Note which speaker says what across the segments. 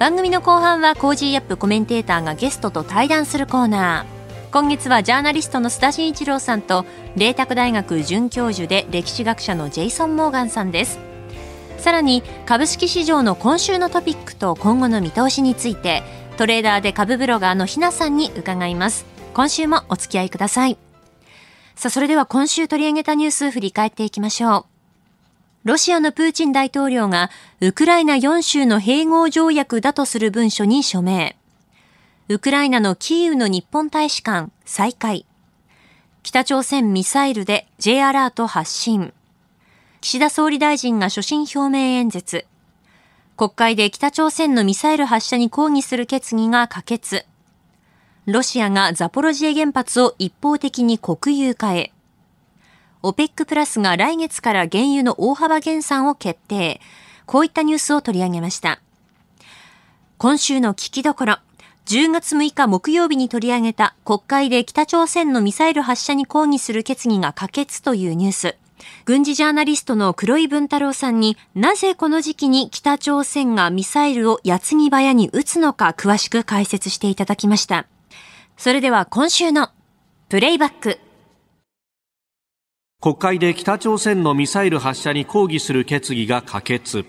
Speaker 1: 番組の後半は Cozy up コメンテーターがゲストと対談するコーナー。今月はジャーナリストの須田慎一郎さんと麗澤大学准教授で歴史学者のジェイソン・モーガンさんです。さらに株式市場の今週のトピックと今後の見通しについてトレーダーで株ブロガーのひなさんに伺います。今週もお付き合いください。さあそれでは今週取り上げたニュース振り返っていきましょう。ロシアのプーチン大統領がウクライナ4州の併合条約だとする文書に署名。ウクライナのキーウの日本大使館再開。北朝鮮ミサイルで J アラート発信。岸田総理大臣が所信表明演説。国会で北朝鮮のミサイル発射に抗議する決議が可決。ロシアがザポロジエ原発を一方的に国有化へ。OPEC プラスが来月から原油の大幅減産を決定。こういったニュースを取り上げました。今週の聞きどころ。10月6日木曜日に取り上げた国会で北朝鮮のミサイル発射に抗議する決議が可決というニュース。軍事ジャーナリストの黒井文太郎さんになぜこの時期に北朝鮮がミサイルを矢継ぎ早に撃つのか詳しく解説していただきました。それでは今週のプレイバック。
Speaker 2: 国会で北朝鮮のミサイル発射に抗議する決議が可決。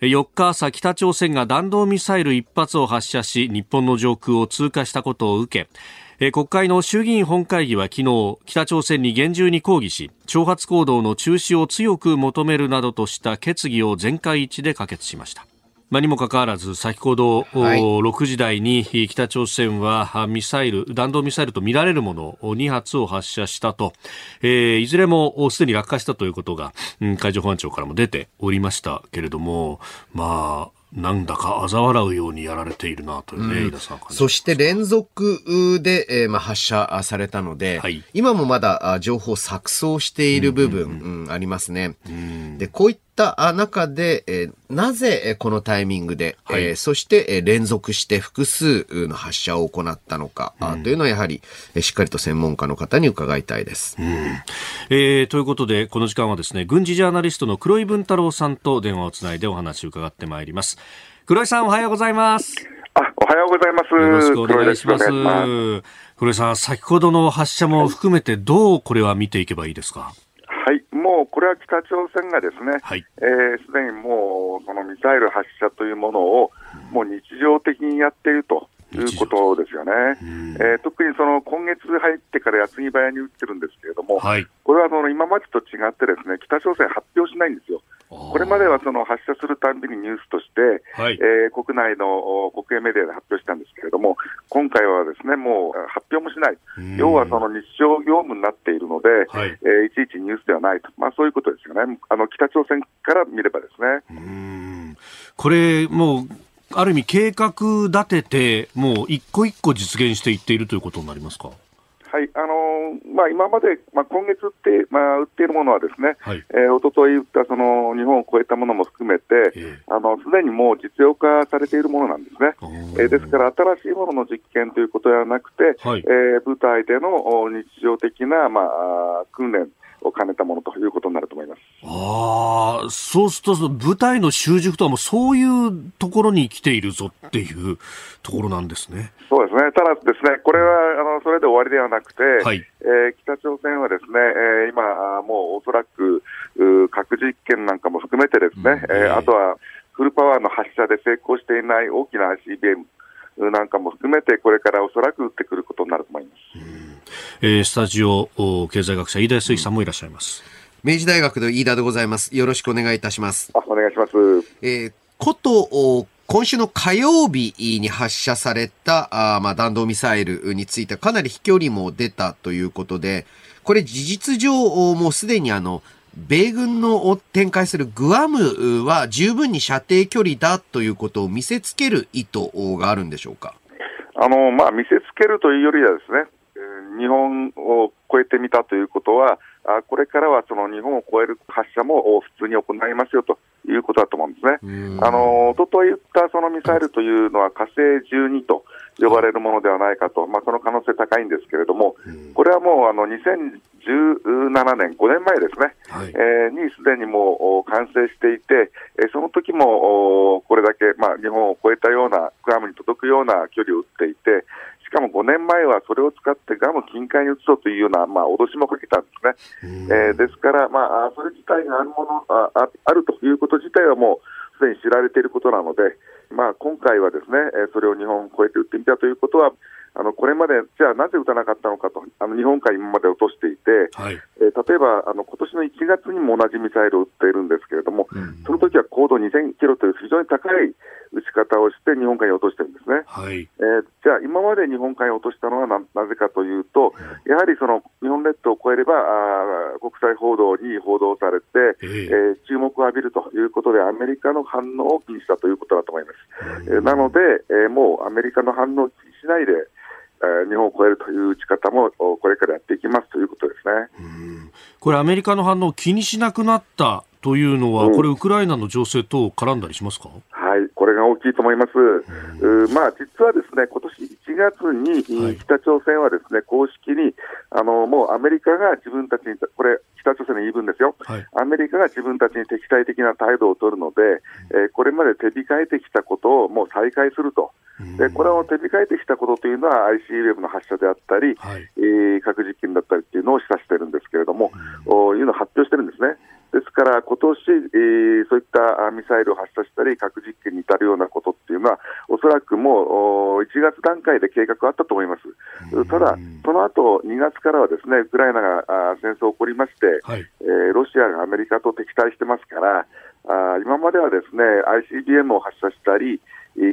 Speaker 2: 4日朝北朝鮮が弾道ミサイル1発を発射し日本の上空を通過したことを受け国会の衆議院本会議は昨日北朝鮮に厳重に抗議し挑発行動の中止を強く求めるなどとした決議を全会一致で可決しました。まあ、にもかかわらず先ほど、はい、6時台に北朝鮮はミサイル弾道ミサイルとみられるものを2発を発射したと、えー、いずれもすでに落下したということが、うん、海上保安庁からも出ておりましたけれどもまあなんだか嘲笑うようにやられているなというね、うん、
Speaker 3: そして連続で、えーまあ、発射されたので、はい、今もまだ情報錯綜している部分、うんうんうん、ありますね。でこういったった中で、えー、なぜこのタイミングで、はい、えー、そして連続して複数の発射を行ったのか、うん、というのはやはりしっかりと専門家の方に伺いたいです。うん、
Speaker 2: えー、ということで、この時間はですね、軍事ジャーナリストの黒井文太郎さんと電話をつないでお話を伺ってまいります。黒井さんおはようございます。
Speaker 4: あ、おはようございます。
Speaker 2: よろしくお願いします。黒井さん、先ほどの発射も含めてどうこれは見ていけばいいですか？
Speaker 4: もうこれは北朝鮮がですね、す、はい、で、えー、にもうそのミサイル発射というものを、もう日常的にやっていると。いうことですよね、えー、特にその今月入ってから矢継ぎ早に撃ってるんですけれども、はい、これはその今までと違って、ですね北朝鮮発表しないんですよ。これまではその発射するたんびにニュースとして、はい、えー、国内の国営メディアで発表したんですけれども、今回はですねもう発表もしない、要はその日常業務になっているので、はい、えー、いちいちニュースではないと、まあ、そういうことですよね、あの北朝鮮から見ればですね。
Speaker 2: これもうある意味計画立てて、もう一個一個実現していっているということになりますか？
Speaker 4: はいあのー、まあ、今まで、まあ、今月って、まあ、売っているものはですね、はい。えー、一昨日売ったその日本を超えたものも含めて、すでにもう実用化されているものなんですね、えー、ですから新しいものの実験ということではなくて、はい、えー、舞台での日常的な、まあ、訓練を兼ねたものということになると思います。
Speaker 2: ああ、そうすると舞台の習熟とはもうそういうところに来ているぞっていうところなんですね。
Speaker 4: そうですね。ただですね、これはあのそれで終わりではなくて、はい、えー、北朝鮮はですね、えー、今もうおそらく核実験なんかも含めてですね、うん、えー、あとはフルパワーの発射で成功していない大きな ICBM なんかも含めて、これからおそらく打ってくることになると思います。
Speaker 2: えー、スタジオ経済学者飯田康之さんもいらっしゃいます。
Speaker 3: 明治大学の飯田でございます。よろしくお願いいたします。
Speaker 4: あお願いします。
Speaker 3: えー、こと今週の火曜日に発射されたあ、まあ、弾道ミサイルについてかなり飛距離も出たということで、これ事実上もうすでにあの、米軍の展開するグアムは十分に射程距離だということを見せつける意図があるんでしょうか？
Speaker 4: あのまあ、見せつけるというよりはですね、日本を超えてみたということは、あこれからはその日本を超える発射も普通に行いますよということだと思うんですね。あのとと言ったそのミサイルというのは火星12と呼ばれるものではないかと、まあ、その可能性高いんですけれども、これはもうあの2017年、5年前ですね、はい、えー、にすでにもう完成していて、えその時もこれだけ、まあ、日本を超えたような、グアムに届くような距離を撃っていて、しかも5年前はそれを使ってガム近海に移そうというような、まあ、脅しもかけたんですね。えー、ですから、まあ、それ自体があるものああるということ自体はもうすでに知られていることなので、まあ、今回はですね、それを日本を超えて撃ってみたということは、あのこれまで、じゃあなぜ撃たなかったのかと、あの日本海今まで落としていて、はい、えー、例えばあの今年の1月にも同じミサイルを撃っているんですけれども、うん、その時は高度2000キロという非常に高い撃ち方をして日本海に落としてるんですね。はい、えー、じゃあ今まで日本海に落としたのはななぜかというと、やはりその日本列島を越えればあ国際報道に報道されて、えー、えー、注目を浴びるということで、アメリカの反応を気にしたということだと思います。えー、なので、えー、もうアメリカの反応を気にしないで、日本を超えるという打ち方もこれからやっていきますということですね。
Speaker 2: これ、アメリカの反応を気にしなくなったというのは、うん、これ、ウクライナの情勢と絡んだりしますか？
Speaker 4: はい、これ思います。うまあ、実はですね、今年1月に、北朝鮮はですね、公式に、あの、もうアメリカが自分たちに、これ、北朝鮮の言い分ですよ、はい、アメリカが自分たちに敵対的な態度を取るので、えー、これまで手控えてきたことをもう再開すると。でこれを手控えてきたことというのは ICBM の発射であったり、はい、えー、核実験だったりっていうのを示唆してるんですけれども、うん、いうのを発表してるんですね。ですから、今年、えー、そういったミサイルを発射したり、核実験に至るようなこというのは、おそらくもう1月段階で計画あったと思います。ただ、その後2月からはですねウクライナが戦争起こりまして、はい、えー、ロシアがアメリカと敵対してますから、あ今まではですね ICBM を発射したり、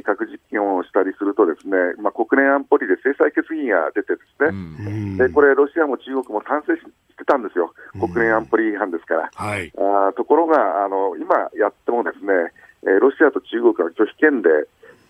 Speaker 4: 核実験をしたりすると、ですね、まあ、国連安保理で制裁決議が出て、ですね、でこれ、ロシアも中国も賛成してたんですよ、国連安保理違反ですから。はい、あところがあの、今やっても、ですね、えロシアと中国が拒否権で、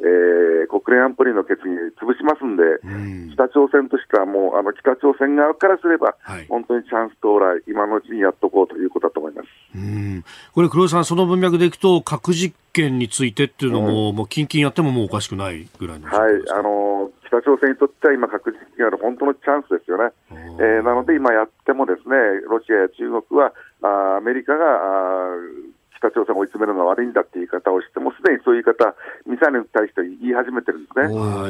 Speaker 4: えー、国連安保理の決議潰しますんで、うん、北朝鮮としてはもう、あの北朝鮮側からすれば、はい、本当にチャンス到来、今のうちにやっとこうということだと思います。
Speaker 2: うん。これ、黒井さん、その文脈でいくと、核実験についてっていうのも、うん、もう近々やってももうおかしくないぐらいの
Speaker 4: はい。あの北朝鮮にとっては今、核実験がある本当のチャンスですよね。えー、なので、今やってもですねロシアや中国はあアメリカがあ北朝鮮を追い詰めるのが悪いんだっていう言い方をして、もうすでにそういう言い方、ミサイルに対して言い始めてるんですね。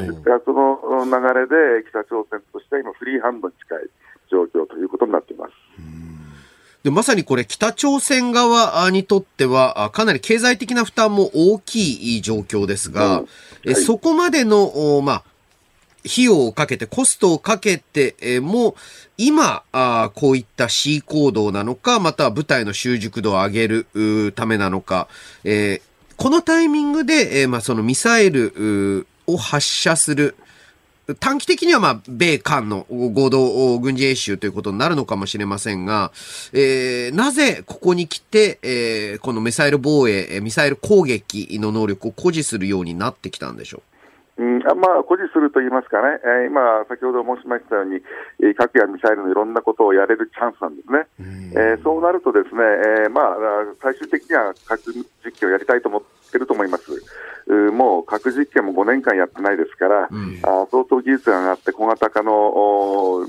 Speaker 4: ですからその流れで北朝鮮としては今、フリーハンドに近い状況ということになっています。
Speaker 3: でまさにこれ、北朝鮮側にとっては、かなり経済的な負担も大きい状況ですが、うんはい、そこまでの、まあ、費用をかけて、コストをかけても、今、あこういった C 行動なのか、または部隊の習熟度を上げるためなのか、えー、このタイミングで、えー、まあ、そのミサイルを発射する、短期的にはまあ米韓の合同軍事演習ということになるのかもしれませんが、えー、なぜここに来て、えー、このミサイル防衛、ミサイル攻撃の能力を誇示するようになってきたんでしょう？
Speaker 4: うん、あまあ、誇示すると言いますかね、えー、今、先ほど申しましたように、えー、核やミサイルのいろんなことをやれるチャンスなんですね。えー、そうなるとですね、えー、まあ、最終的には核実験をやりたいと思ってると思います。うもう核実験も5年間やってないですから、うん、あ相当技術が上がって、小型化の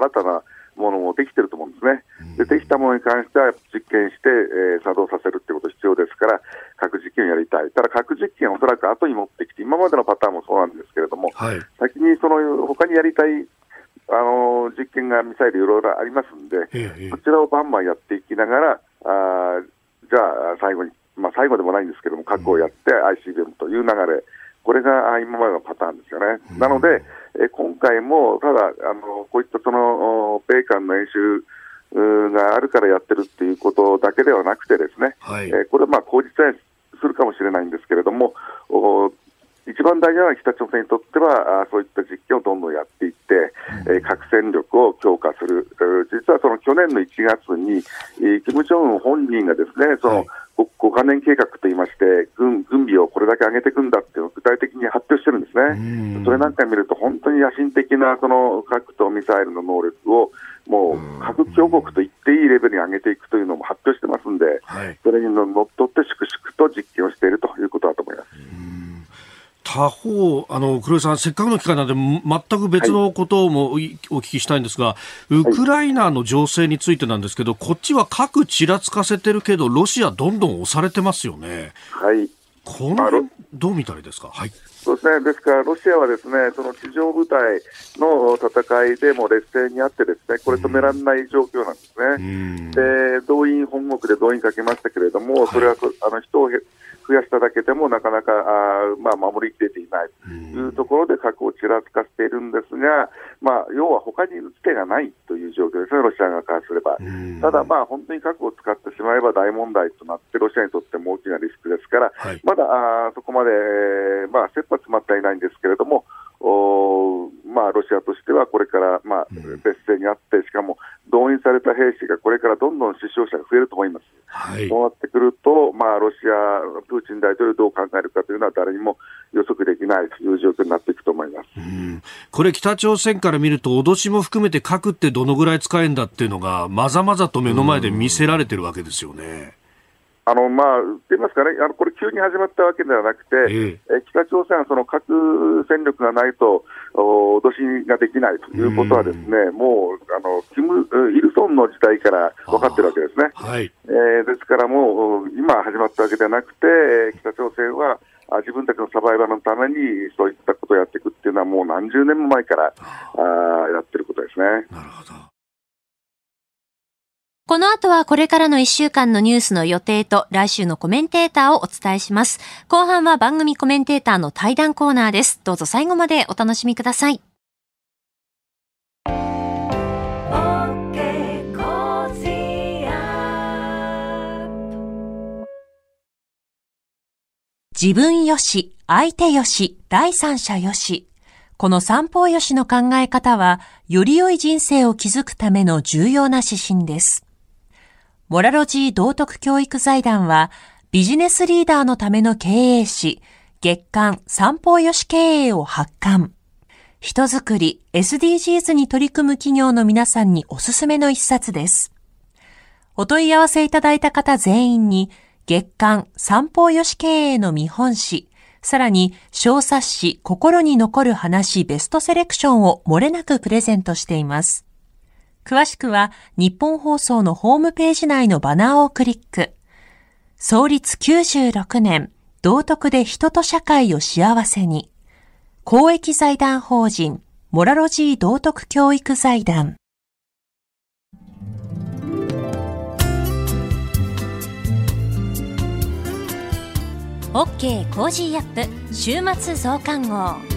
Speaker 4: 新たなものもできてると思うんですね。でできたものに関しては実験して、えー、作動させるってこと必要ですから、核実験をやりたい。ただ核実験をおそらく後に持ってきて、今までのパターンもそうなんですけれども、はい、先にその他にやりたいあの実験がミサイルいろいろありますんで、そちらをバンバンやっていきながら、あじゃあ最後に、まあ、最後でもないんですけども、核をやって ICBM という流れ、これが今までのパターンですよね。なので、え今回もただあの、こういったその米韓の演習があるからやってるっていうことだけではなくて、ですね、はい、えこれはまあ口実はするかもしれないんですけれども、一番大事なのは北朝鮮にとっては、そういった実験をどんどんやっていって、うん、核戦力を強化する、実はその去年の1月に、キム・ジョンウン本人がですねその、はい5カ年計画といいまして、軍軍備をこれだけ上げていくんだっていうのを具体的に発表してるんですね。それなんか見ると、本当に野心的なその核とミサイルの能力を、もう核強国と言っていいレベルに上げていくというのも発表してますんで、はい、それにのっとって粛々と実験をしているということだと思います。
Speaker 2: 他方、あの黒井さん、せっかくの機会なので、全く別のこともお聞きしたいんですが、はい、ウクライナの情勢についてなんですけど、こっちは核ちらつかせてるけど、ロシア、どんどん押されてますよね。
Speaker 4: はい、
Speaker 2: この辺どう見たらいいですか？はい。
Speaker 4: そうですね、ですからロシアはですねその地上部隊の戦いでも劣勢にあって、ですねこれ止められない状況なんですね、で動員本国で動員かけましたけれども、それは、あの人を増やしただけでもなかなかあ、まあ、守りきれていない。というところで核をちらつかせているんですが、まあ、要は他に打つ手がないという状況ですね、ロシア側からすれば。ただ、まあ、本当に核を使ってしまえば大問題となって、ロシアにとっても大きなリスクですから、はい、まだあそこまで、まあ、切羽詰まってはいないんですけれども、おまあ、ロシアとしてはこれから、まあ、別勢にあって、しかも動員された兵士がこれからどんどん死傷者が増えると思います。はい、そうなってくると、まあ、ロシア、プーチン大統領どう考えるかというのは誰にも予測できないという状況になっていくと思います。
Speaker 2: これ、北朝鮮から見ると、脅しも含めて核ってどのぐらい使えるんだっていうのが、まざまざと目の前で見せられてるわけですよね。
Speaker 4: あのまあ、言いますかね、あのこれ、急に始まったわけではなくて、ええ北朝鮮はその核戦力がないと脅しができないということは、ですねもうあのキム・イルソンの時代から分かってるわけですね。はい、えー、ですからもう、今始まったわけではなくて、北朝鮮は自分たちのサバイバルのためにそういったことをやっていくっていうのは、もう何十年も前からあやってることですね。なるほど
Speaker 1: この後はこれからの1週間のニュースの予定と来週のコメンテーターをお伝えします。後半は番組コメンテーターの対談コーナーです。どうぞ最後までお楽しみください。自分よし、相手よし、第三者よし。この三方よしの考え方は、より良い人生を築くための重要な指針です。モラロジー道徳教育財団は、ビジネスリーダーのための経営誌、月刊三方よし経営を発刊。人づくり、SDGs に取り組む企業の皆さんにおすすめの一冊です。お問い合わせいただいた方全員に、月刊三方よし経営の見本誌、さらに小冊子心に残る話ベストセレクションを漏れなくプレゼントしています。詳しくは日本放送のホームページ内のバナーをクリック。創立96年、道徳で人と社会を幸せに。公益財団法人、モラロジー道徳教育財団。OK Cozy up 週末増刊号。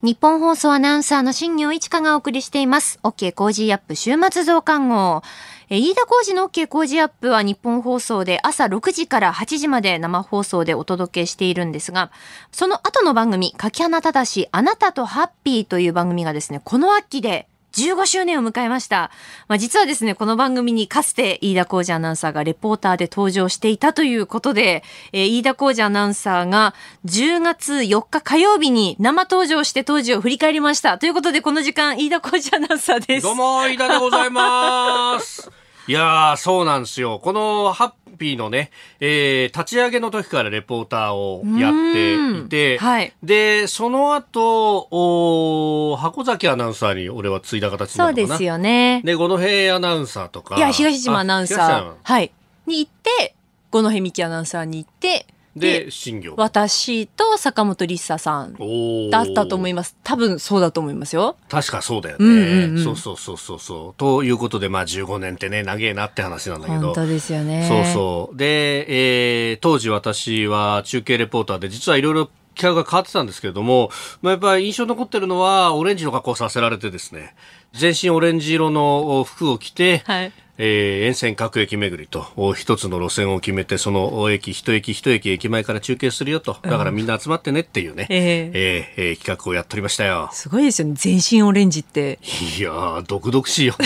Speaker 1: ニッポン放送アナウンサーの新行市佳がお送りしています。OK Cozy up 週末増刊号。え飯田工事の OK 工事アップは日本放送で朝6時から8時まで生放送でお届けしているんですが、その後の番組、柿花正あなたとハッピーという番組がですね、この秋で15周年を迎えました。まあ、実はですね、この番組にかつて飯田浩二アナウンサーがレポーターで登場していたということで、えー、飯田浩二アナウンサーが10月4日火曜日に生登場して当時を振り返りました。ということで、この時間、飯田浩二アナウンサーです。
Speaker 2: どうも、飯田でございます。いやー、そうなんですよ。このハッピーのね、えー、立ち上げの時からレポーターをやっていて、はい、で、その後、お箱崎アナウンサーに俺は継いだ形になるのかな？
Speaker 1: そうですよね。
Speaker 2: で、五戸アナウンサーとか。
Speaker 1: いや、東島アナウンサー。はい。に行って、五戸美希アナウンサーに行って、
Speaker 2: で、新業。
Speaker 1: 私と坂本リッサさんだったと思います。多分そうだと思いますよ。
Speaker 2: 確かそうだよね。うんうんうん、そうそうそうそうそう。ということで、まあ15年ってね、長えなって話なんだけど。
Speaker 1: 本当ですよね。
Speaker 2: そうそう。で、えー、当時私は中継レポーターで、実はいろいろ企画が変わってたんですけれども、まあ、やっぱり印象に残ってるのは、オレンジの格好をさせられてですね、全身オレンジ色の服を着て、はいえー、沿線各駅巡りと一つの路線を決めてその駅一駅一駅駅前から中継するよと。だからみんな集まってねっていうね、うん、えー、えー、企画をやっておりましたよ。
Speaker 1: すごいですよね。全身オレンジって。
Speaker 2: いや毒々しいよ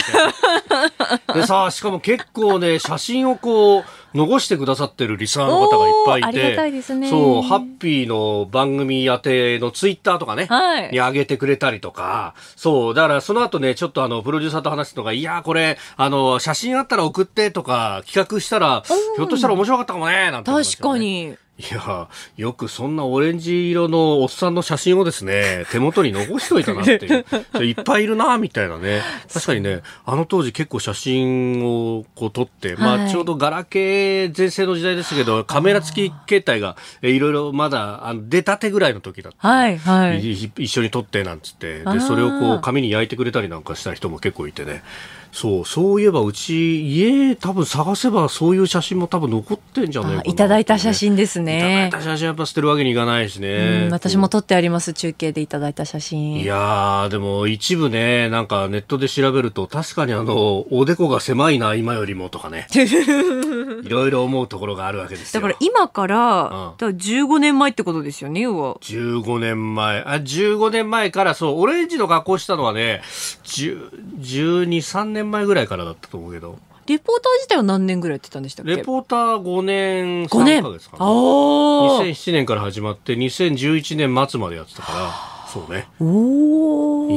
Speaker 2: でさしかも結構ね写真をこう残してくださってるリスナーの方がいっぱいいて、
Speaker 1: いいね、
Speaker 2: そう、ハッピーの番組宛てのツイッターとかね、はい、に上げてくれたりとか、そう、だからその後ね、ちょっとあの、プロデューサーと話すのが、いや、これ、あの、写真あったら送ってとか、企画したら、ひょっとしたら面白かったかもね、なんて、
Speaker 1: ね、確かに。
Speaker 2: いやよくそんなオレンジ色のおっさんの写真をですね、手元に残しといたなっていう。いっぱいいるな、みたいなね。確かにね、あの当時結構写真をこう撮って、まあちょうどガラケー全盛の時代ですけど、カメラ付き携帯がいろいろまだあの出たてぐらいの時だった。はいはい。一緒に撮ってなんつって、で、それをこう紙に焼いてくれたりなんかした人も結構いてね。そうそういえばうち家多分探せばそういう写真も多分残ってんじゃないか
Speaker 1: いただいた写真ですね。
Speaker 2: いただいた写真やっぱ捨てるわけにいかないしね、
Speaker 1: 私も撮ってあります中継でいただいた写真。
Speaker 2: いやでも一部ねなんかネットで調べると確かにあのおでこが狭いな今よりもとかね。いろいろ思うところがあるわけです
Speaker 1: よ。だから今から,、うん、だから15年前ってことですよね要は。
Speaker 2: 15年前。あ15年前からそうオレンジの格好したのはね12、3年前ぐらいからだったと思うけど。
Speaker 1: レポーター自体は何年ぐらいやってたんでしたっけ？
Speaker 2: レポーター5年3ヶ月かな。2007年から始まって2011年末までやってたから。そうね。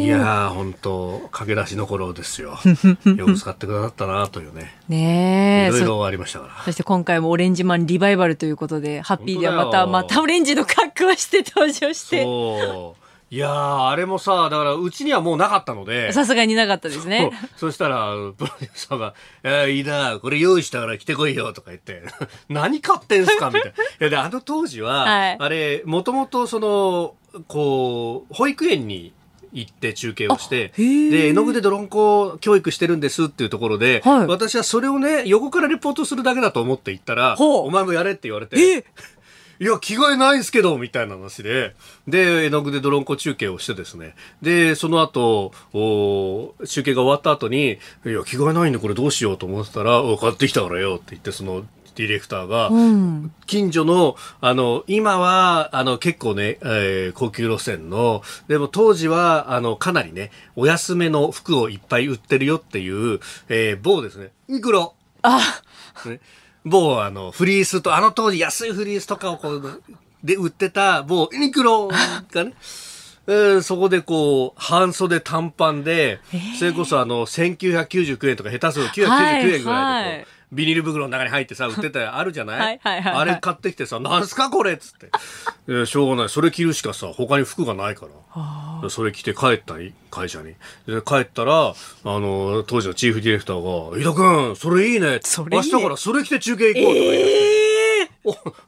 Speaker 2: いや本当駆け出しの頃ですよ。よく使ってくださったなというね。
Speaker 1: ね
Speaker 2: いろいろありましたから
Speaker 1: そ。そして今回もオレンジマンリバイバルということで、ハッピーではまた、またオレンジの格好をして登場して。
Speaker 2: そう。いやあれもさ、だからうちにはもうなかったので。
Speaker 1: さすがになかったですね。
Speaker 2: そしたら、プロデューサーが、えー、いいな、これ用意したから来てこいよとか言って、何買ってんすかみたいな。いやで、あの当時は、はい、あれ、もともとその、こう、保育園に行って中継をして、で、絵の具で泥んこ教育してるんですっていうところで、はい、私はそれをね、横からレポートするだけだと思って行ったら、お前もやれって言われて、いや、着替えないんすけど、みたいな話で、で、絵の具で泥んこ中継をしてですね、で、その後、お中継が終わった後に、いや、着替えないんでこれどうしようと思ってたら、買ってきたからよって言って、その、ディレクターが、近所の、あの、今は、あの、結構ね、えー、高級路線の、でも当時は、あの、かなりね、お安めの服をいっぱい売ってるよっていう、えー、某ですね、インクロ。
Speaker 1: あ、
Speaker 2: ね某あの、フリースと、あの当時安いフリースとかをこう、で売ってた某ユニクロがね、え ー、そこでこう、半袖短パンで、えー、それこそあの、1999円とか下手すると999円ぐらいでこう、はいはいビニール袋の中に入ってさ、売ってたあるじゃない？はいはいはい、あれ買ってきてさ、なんすかこれっつって。えしょうがない。それ着るしかさ、他に服がないから。それ着て帰ったり、会社に。で、帰ったら、あの、当時のチーフディレクターが、飯田君、それいいね。明日からそれ着て中継行こうとか言って。えーお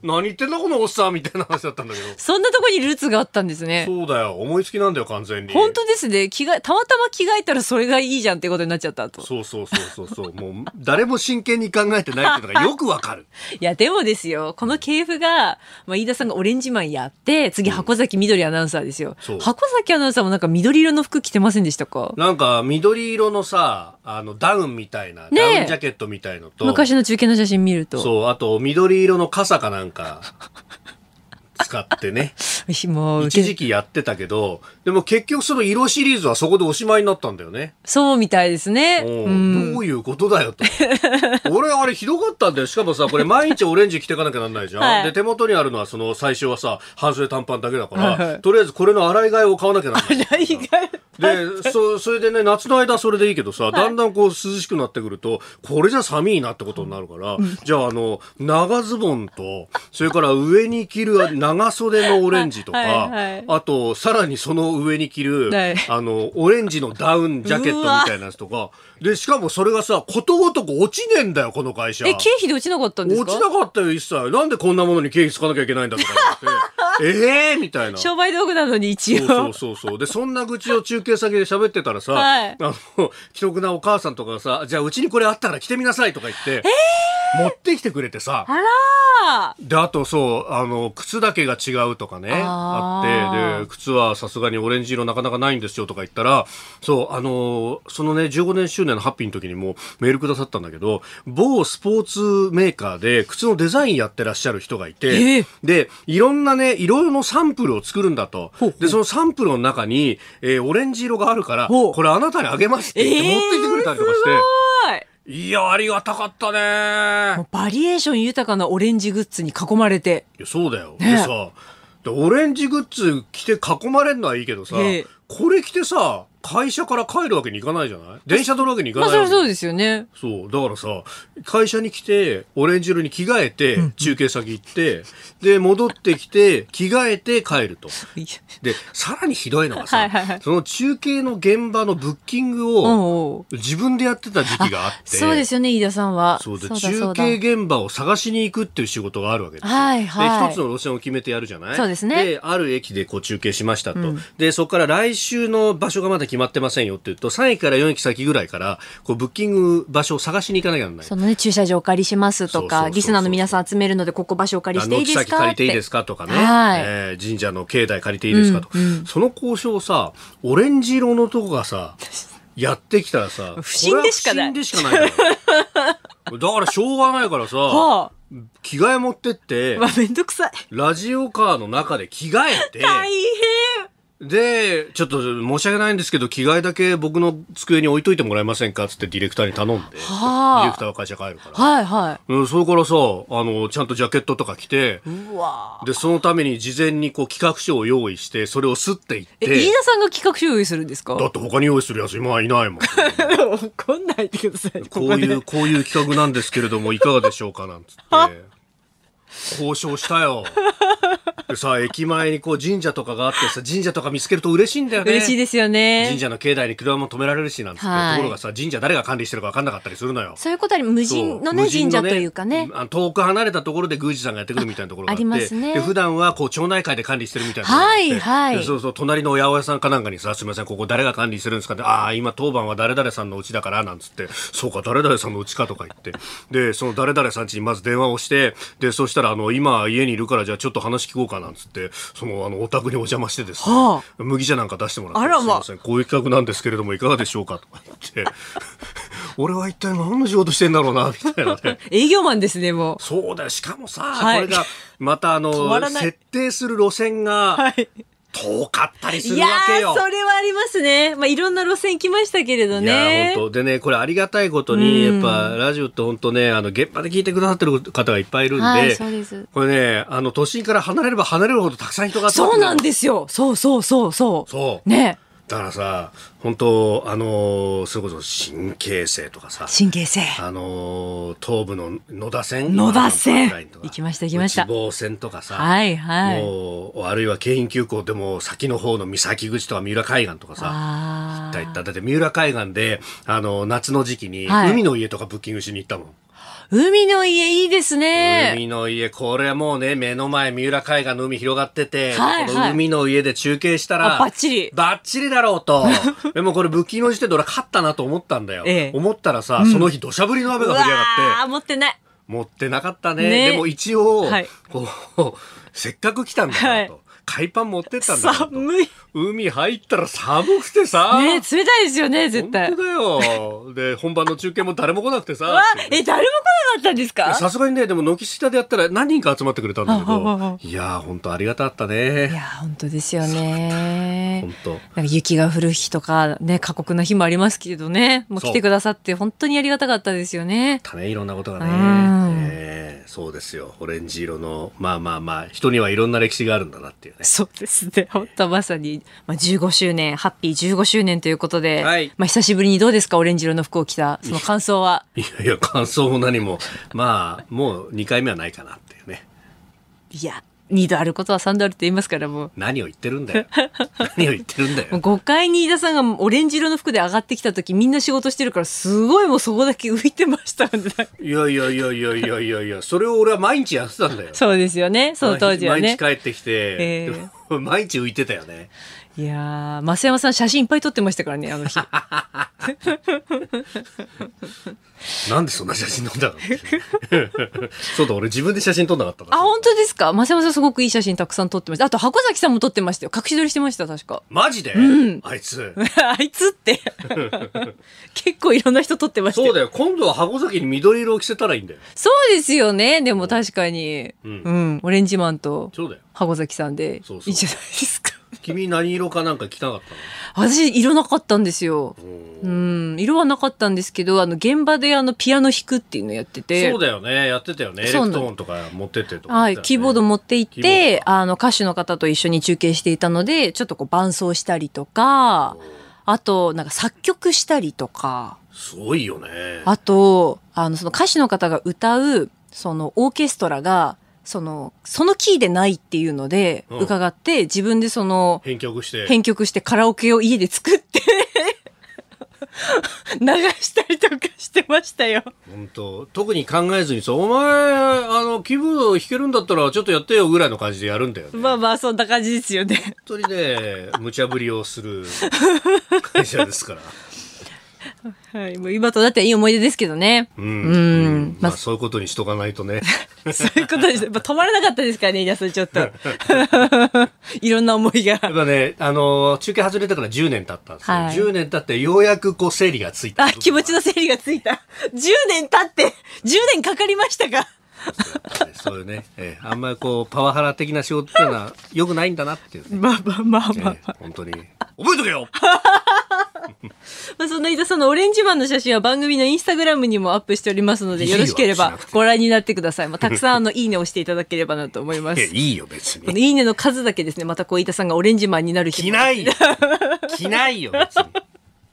Speaker 2: 何言ってんだこのおっさんみたいな話だったんだけど。
Speaker 1: そんなとこにルーツがあったんですね。
Speaker 2: そうだよ。思いつきなんだよ完全に。
Speaker 1: 本当ですね。着替えたまたま着替えたらそれがいいじゃんってことになっちゃったと
Speaker 2: そうそうそうそうそう。もう誰も真剣に考えてないっていうのがよくわかる。
Speaker 1: いやでもですよ。この系譜が、まあ、飯田さんがオレンジマンやって次箱崎みどりアナウンサーですよ、う。ん、箱崎アナウンサーもなんか緑色の服着てませんでしたか？
Speaker 2: なんか緑色のさあのダウンみたいな、ね、ダウンジャケットみたいのと。
Speaker 1: 昔の中継の写真見ると。
Speaker 2: そうあと緑色の傘かなんか使ってね。もう一時期やってたけど、でも結局その色シリーズはそこでおしまいになったんだよね。
Speaker 1: そうみたいですね。
Speaker 2: うん、どういうことだよと。俺あれひどかったんだよ。しかもさ、これ毎日オレンジ着てかなきゃなんないじゃん。はい、で、手元にあるのはその最初はさ、半袖短パンだけだから、はいはい、とりあえずこれの洗い替えを買わなきゃなんない。洗い替えで、そ、それでね、夏の間それでいいけどさ、だんだんこう涼しくなってくると、これじゃ寒いなってことになるから、じゃああの、長ズボンと、それから上に着る長袖のオレンジとか、はいはい、あと、さらにその上に着る、はい、あの、オレンジのダウンジャケットみたいなやつとか、で、しかもそれがさ、ことごとく落ちねえんだよ、この会社。
Speaker 1: え、経費で落ちなかったんです
Speaker 2: か？落ちなかったよ、一切。なんでこんなものに経費つかなきゃいけないんだとか言って。え えー、みたいな。
Speaker 1: 商売道具なのに一応。
Speaker 2: そうそうそうで、そんな愚痴を中継先で喋ってたらさ、はい、あの、既得なお母さんとかがさ、じゃあうちにこれあったら着てみなさいとか言って。えー持ってきてくれてさ。
Speaker 5: あら
Speaker 2: で、あとそう、あの、靴だけが違うとかね、あって、で、靴はさすがにオレンジ色なかなかないんですよとか言ったら、そう、あの、そのね、15年周年のハッピーの時にもメールくださったんだけど、某スポーツメーカーで靴のデザインやってらっしゃる人がいて、えー、で、いろんなね、色のサンプルを作るんだと。で、そのサンプルの中に、えー、オレンジ色があるから、これあなたにあげますって言って持ってきてくれたりとかして、えーいや、ありがたかったね。
Speaker 5: バリエーション豊かなオレンジグッズに囲まれて。
Speaker 2: いや、そうだよ。ね、でさ、オレンジグッズ着て囲まれるのはいいけどさ、えー、これ着てさ、会社から帰るわけにいかないじゃない？電車乗るわけにいかないま
Speaker 5: あ、そうですよね。
Speaker 2: そう。だからさ、会社に来て、オレンジ色に着替えて、中継先行って、で、戻ってきて、着替えて帰ると。で、さらにひどいのはさ、はいはいはい、その中継の現場のブッキングを自分でやってた時期があって。
Speaker 5: そうですよね、飯田さんは。
Speaker 2: そうで、中継現場を探しに行くっていう仕事があるわけですよ。はいはい。で、一つの路線を決めてやるじゃない？
Speaker 5: そうですね。
Speaker 2: で、ある駅でこう中継しましたと。うん、で、そこから来週の場所がまだ決まってませんよって言うと、3駅から4駅先ぐらいから、こう、ブッキング場所を探しに行かなきゃならない。
Speaker 5: そのね、駐車場お借りしますとか、リスナーの皆さん集めるので、ここ場所お借りしていいですか？
Speaker 2: 借りていいですかとかね、はい、えー、神社の境内借りていいですかと。か、うんうん、その交渉さ、オレンジ色のとこがさ、やってきたらさ、
Speaker 5: 不審でしかない。
Speaker 2: 不審でしかない だからしょうがないからさ、はあ、着替え持ってって、
Speaker 5: まあ、めんどくさい。
Speaker 2: ラジオカーの中で着替えて、
Speaker 5: 大変
Speaker 2: で、ちょっと申し訳ないんですけど、着替えだけ僕の机に置いといてもらえませんか？っつってディレクターに頼んで、はあ、ディレクターは会社帰るから。
Speaker 5: はいはい。
Speaker 2: うん、それからさ、あの、ちゃんとジャケットとか着て、で、そのために事前にこう企画書を用意して、それをすっていって。え、
Speaker 5: 飯田さんが企画書用意するんですか？
Speaker 2: だって他に用意するやつ今はいないもん。
Speaker 5: 怒んないでください。
Speaker 2: こういう、こういう企画なんですけれども、いかがでしょうか？なんつって。交渉したよ。でさ、駅前にこう神社とかがあってさ、神社とか見つけると嬉しいんだよね。
Speaker 5: 嬉しいですよね。
Speaker 2: 神社の境内に車も止められるしなんつって、はい、ところがさ、神社誰が管理してるか分かんなかったりするのよ。
Speaker 5: そういうことは無人のね、ね神社というかね。
Speaker 2: 遠く離れたところで宮司さんがやってくるみたいなところがあって。あります
Speaker 5: ね。
Speaker 2: で、普段はこう町内会で管理してるみたいな
Speaker 5: はいはい。
Speaker 2: そうそう、隣の八百屋さんかなんかにさ、すみません、ここ誰が管理してるんですかって、ああ、今当番は誰々さんのうちだから、なんつって、そうか、誰々さんのうちかとか言って。で、その誰々さん家にまず電話をして、で、そしたら、あの、今家にいるからじゃあちょっと話聞こうかなんつって、そのあのお宅にお邪魔してですね、はあ、麦茶なんか出してもらって、あらまあ、すみません、こういう企画なんですけれどもいかがでしょうかとか言って、俺は一体何の仕事してんだろうな、みたいなね。
Speaker 5: 営業マンですね、も
Speaker 2: う。そうだよ。しかもさ、はい、これが、またあの、設定する路線が、はい遠かったりするわけよ。
Speaker 5: それはありますね。まあ、いろんな路線来ましたけれどね。
Speaker 2: いや、本当でね、これありがたいことに、やっぱ、ラジオって本当ね、あの、現場で聞いてくださってる方がいっぱいいるんで、はい、そうです。これね、あの、都心から離れれば離れるほどたくさん人が
Speaker 5: 集まってそうなんですよ。そうそうそうそ
Speaker 2: う。そ
Speaker 5: う。ね。
Speaker 2: だからさ、本当あのー、それこそ神経性とかさ。
Speaker 5: 神経性。
Speaker 2: あのー、東部の野田線
Speaker 5: 野田線行きました行きました。
Speaker 2: 内房線とかさ。
Speaker 5: はいはい。
Speaker 2: もう、あるいは京浜急行でも先の方の三崎口とか三浦海岸とかさ。行った行った。だって三浦海岸で、あの、夏の時期に、海の家とかブッキングしに行ったもん。はい
Speaker 5: 海の家いいですね。
Speaker 2: 海の家、これはもうね、目の前、三浦海岸の海広がってて、はいはい、この海の家で中継したら、
Speaker 5: バッチリ。
Speaker 2: バッチリだろうと。でもこれ、武器の時点で俺勝ったなと思ったんだよ。ええ、思ったらさ、その日土砂降りの雨が降り上がって。
Speaker 5: ああ、持ってない。
Speaker 2: 持ってなかったね。ねでも一応、はい、こう、せっかく来たんだからと。はい海パン持ってったんだ
Speaker 5: 寒い。
Speaker 2: 海入ったら寒くてさ。
Speaker 5: ね冷たいですよね、絶対。
Speaker 2: 本当だよ。で、本番の中継も誰も来なくてさ。
Speaker 5: え、誰も来なかったんですか？
Speaker 2: さすがにね、でも軒下でやったら何人か集まってくれたんだけど。いや本当ありがたかったね。
Speaker 5: いや本当ですよね。
Speaker 2: 本当。なん
Speaker 5: か雪が降る日とか、ね、過酷な日もありますけれどね。もう来てくださって本当にありがたかったですよね。
Speaker 2: たね、いろんなことがね。えー、そうですよ。オレンジ色の、まあまあまあ、人にはいろんな歴史があるんだなっていうね。
Speaker 5: そうですね。本当まさに、まあ、15周年、ハッピー15周年ということで、はい、まあ久しぶりにどうですか、オレンジ色の服を着た、その感想は？
Speaker 2: いやいや、感想も何も、まあ、もう2回目はないかなっていうね。
Speaker 5: いや、2度あることは3度あるって言いますからもう。
Speaker 2: 何を言ってるんだよ。何を言ってるんだよ。
Speaker 5: 5階に飯田さんがオレンジ色の服で上がってきた時みんな仕事してるからすごいもうそこだけ浮いてましたい
Speaker 2: やいやいやいやいやいやいやそれを俺は毎日やってたんだよ。
Speaker 5: そうですよね。その当時はね。
Speaker 2: 毎日帰ってきて、えー 毎日浮いてたよね。
Speaker 1: いやー、増山さん写真いっぱい撮ってましたからね、あの日。
Speaker 2: なんでそんな写真撮んだそうだ、俺自分で写真撮んなかった
Speaker 1: あ、本当ですか？増山さんすごくいい写真たくさん撮ってました。あと、箱崎さんも撮ってましたよ。隠し撮りしてました、確か。
Speaker 2: マジで、
Speaker 1: うん、
Speaker 2: あいつ。
Speaker 1: あいつって 結構いろんな人撮ってました
Speaker 2: そうだよ。今度は箱崎に緑色を着せたらいいんだよ。
Speaker 1: そうですよね。でも確かに。うん。うん、オレンジマンと箱崎さんでいいじゃないですか。
Speaker 2: 君何色かなんか着たかった
Speaker 1: の？私色なかったんですよ。うん、色はなかったんですけど、あの現場であのピアノ弾くっていうのやってて。
Speaker 2: そうだよね、やってたよね。エレクトーンとか持ってってとか、
Speaker 1: ね、はい、キーボード持って行って、あの歌手の方と一緒に中継していたので、ちょっとこう伴奏したりとか、あとなんか作曲したりとか。
Speaker 2: すごいよね。
Speaker 1: あと、あのその歌手の方が歌う、そのオーケストラが、その、そのキーでないっていうので、伺って、自分でその、
Speaker 2: 編曲して、
Speaker 1: 編曲してカラオケを家で作って 流したりとかしてましたよ。
Speaker 2: 本当特に考えずにさ、お前、あの、キーボード弾けるんだったらちょっとやってよぐらいの感じでやるんだよ、ね、
Speaker 1: まあまあ、そんな感じですよね。
Speaker 2: 本当にね、無茶ぶりをする会社ですから。
Speaker 1: はい、もう今となってはいい思い出ですけどね。
Speaker 2: うん。うんまあ、そういうことにしとかないとね。
Speaker 1: そういうことです。まあ、止まらなかったですからね、皆さんちょっと。いろんな思いが。やっ
Speaker 2: ぱね、あの、中継外れてから10年経ったんですよ。はい、10年経ってようやくこう整理がついた。
Speaker 1: あ、気持ちの整理がついた。10年経って、10年かかりましたか。
Speaker 2: そういうね、えー、あんまりこうパワハラ的な仕事っていうのはよくないんだなっていう、ね、
Speaker 1: まあまあまあまあ、
Speaker 2: えー、本当に。覚えとけよ！
Speaker 1: まあそんな伊田さんのオレンジマンの写真は番組のインスタグラムにもアップしておりますのでよろしければご覧になってください。まあ、たくさんあのいいねをしていただければなと思います。
Speaker 2: いいよ別に。こ
Speaker 1: のいいねの数だけですね。またこう伊田さんがオレンジマンになる
Speaker 2: 日着ないよ。着ないよ別に。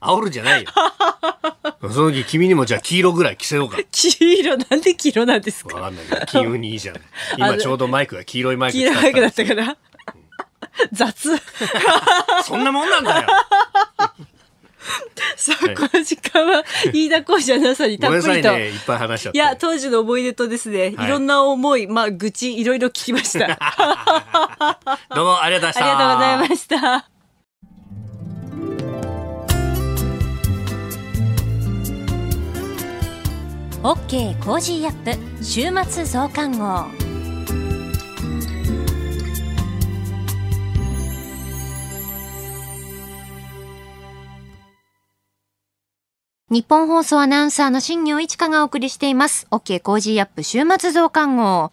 Speaker 2: 煽るじゃないよ。その時君にもじゃあ黄色ぐらい着せようか。
Speaker 1: 黄色なんで黄色なんですか？
Speaker 2: わかんないけど、金運にいいじゃない。今ちょうどマイクが黄色いマイク
Speaker 1: 黄色いマイクだったから。雑。
Speaker 2: そんなもんなんだよ。
Speaker 1: さあ、この時間は飯田浩司アナウンサーにたっぷりと。
Speaker 2: ね、いっぱい話しちゃ。
Speaker 1: いや、当時の思い出とですね、はい、いろんな思い、まあ、愚痴、いろいろ聞きました。
Speaker 2: どうもありがとうございました。
Speaker 1: ありがとうございました。 OK Cozy up 週末増刊号ニッポン放送アナウンサーの新行市佳がお送りしています。OK Cozy up 週末増刊号。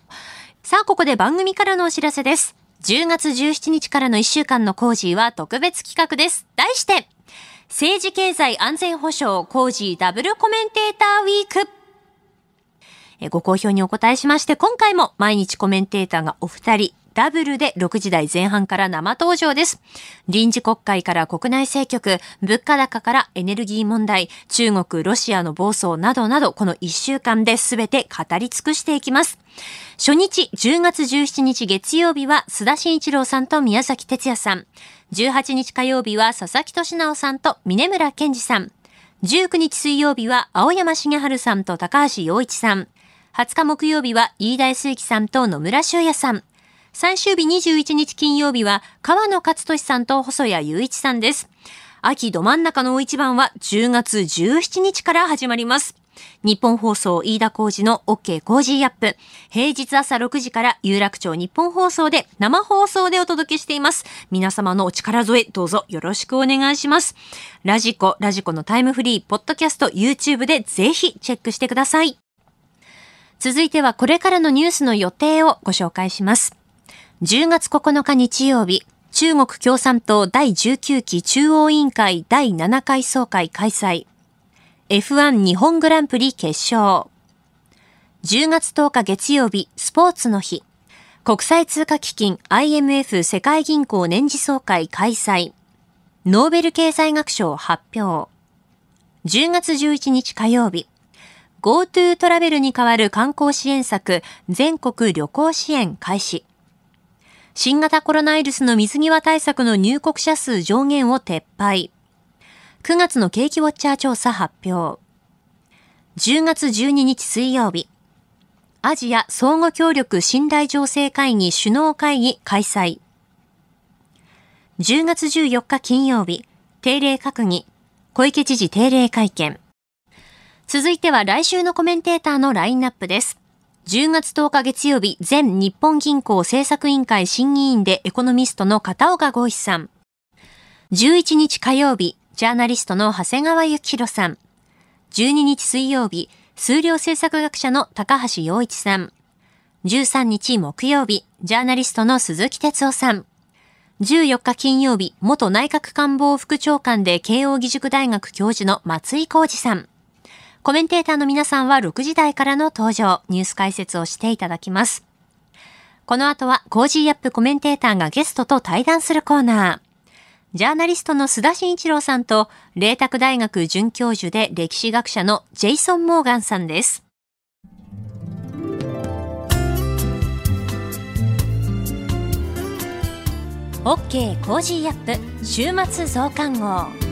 Speaker 1: さあ、ここで番組からのお知らせです。10月17日からの1週間の Cozy は特別企画です。題して、政治経済安全保障 Cozy ダブルコメンテーターウィーク。ご好評にお答えしまして、今回も毎日コメンテーターがお二人、ダブルで6時台前半から生登場です。臨時国会から国内政局、物価高からエネルギー問題、中国、ロシアの暴走などなど、この1週間で全て語り尽くしていきます。初日、10月17日月曜日は、須田慎一郎さんと宮崎哲也さん。18日火曜日は、佐々木俊直さんと峰村健二さん。19日水曜日は、青山茂春さんと高橋洋一さん。20日木曜日は飯田康之さんと野村修也さん。最終日21日金曜日は川野勝利さんと細谷雄一さんです。秋ど真ん中の大一番は10月17日から始まります。日本放送飯田浩二の OK 工事アップ。平日朝6時から有楽町日本放送で生放送でお届けしています。皆様のお力添えどうぞよろしくお願いします。ラジコ、ラジコのタイムフリー、ポッドキャスト、YouTube でぜひチェックしてください。続いてはこれからのニュースの予定をご紹介します。10月9日日曜日、中国共産党第19期中央委員会第7回総会開催。F1 日本グランプリ決勝。10月10日月曜日、スポーツの日。国際通貨基金 IMF 世界銀行年次総会開催。ノーベル経済学賞発表。10月11日火曜日。GoTo トラベルに代わる観光支援策、全国旅行支援開始。新型コロナウイルスの水際対策の入国者数上限を撤廃。9月の景気ウォッチャー調査発表。10月12日水曜日。アジア相互協力信頼情勢会議首脳会議開催。10月14日金曜日、定例閣議、小池知事定例会見。続いては来週のコメンテーターのラインナップです。10月10日月曜日、前日本銀行政策委員会審議員でエコノミストの片岡剛一さん。11日火曜日、ジャーナリストの長谷川幸宏さん。12日水曜日、数量政策学者の高橋洋一さん。13日木曜日、ジャーナリストの鈴木哲夫さん。14日金曜日、元内閣官房副長官で慶応義塾大学教授の松井孝治さん。コメンテーターの皆さんは6時台からの登場、ニュース解説をしていただきます。この後は Cozy up コメンテーターがゲストと対談するコーナー。ジャーナリストの須田慎一郎さんと、麗澤大学准教授で歴史学者のジェイソン・モーガンさんです。OK Cozy up 週末増刊号。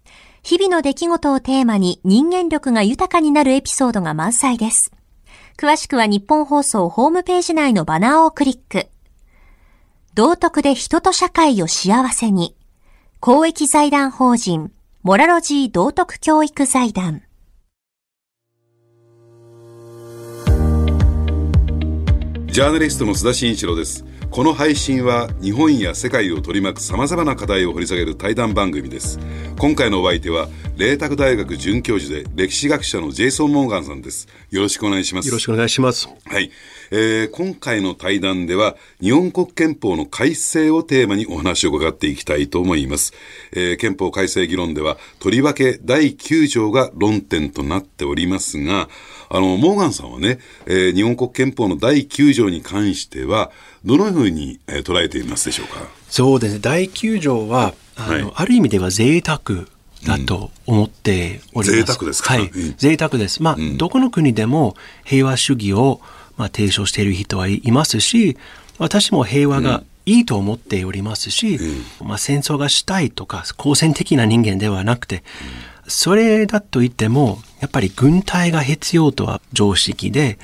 Speaker 1: 日々の出来事をテーマに人間力が豊かになるエピソードが満載です。詳しくは日本放送ホームページ内のバナーをクリック。道徳で人と社会を幸せに。公益財団法人、モラロジー道徳教育財団。
Speaker 6: ジャーナリストの須田慎一郎です。この配信は日本や世界を取り巻く様々な課題を掘り下げる対談番組です。今回のお相手は麗澤大学准教授で歴史学者のジェイソン・モーガンさんです。よろしくお願いします。
Speaker 7: よろしくお願いします。
Speaker 6: はい、えー、今回の対談では日本国憲法の改正をテーマにお話を伺っていきたいと思います、えー、憲法改正議論ではとりわけ第9条が論点となっておりますがあの、モーガンさんはね、えー、日本国憲法の第9条に関しては、どのように、えー、捉えていますでしょうか？
Speaker 7: そうですね。第9条は、あの、はい、ある意味では贅沢だと思っております。
Speaker 6: うん、贅沢ですか？
Speaker 7: はい。うん、贅沢です。まあ、うん、どこの国でも平和主義を、まあ、提唱している人はいますし、私も平和がいいと思っておりますし、まあ、戦争がしたいとか、好戦的な人間ではなくて、それだと言っても、やっぱり軍隊が必要とは常識で、